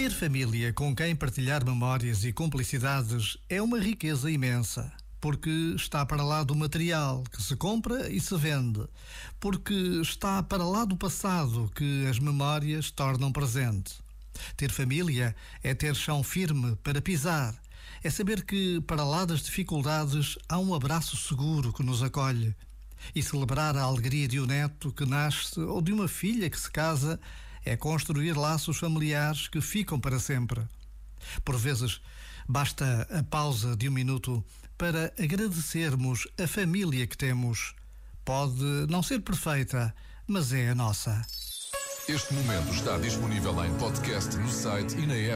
Ter família com quem partilhar memórias e cumplicidades é uma riqueza imensa. Porque está para lá do material que se compra e se vende. Porque está para lá do passado que as memórias tornam presente. Ter família é ter chão firme para pisar. É saber que, para lá das dificuldades, há um abraço seguro que nos acolhe. E celebrar a alegria de um neto que nasce ou de uma filha que se casa é construir laços familiares que ficam para sempre. Por vezes, basta a pausa de um minuto para agradecermos a família que temos. Pode não ser perfeita, mas é a nossa. Este momento está disponível em podcast no site e na app.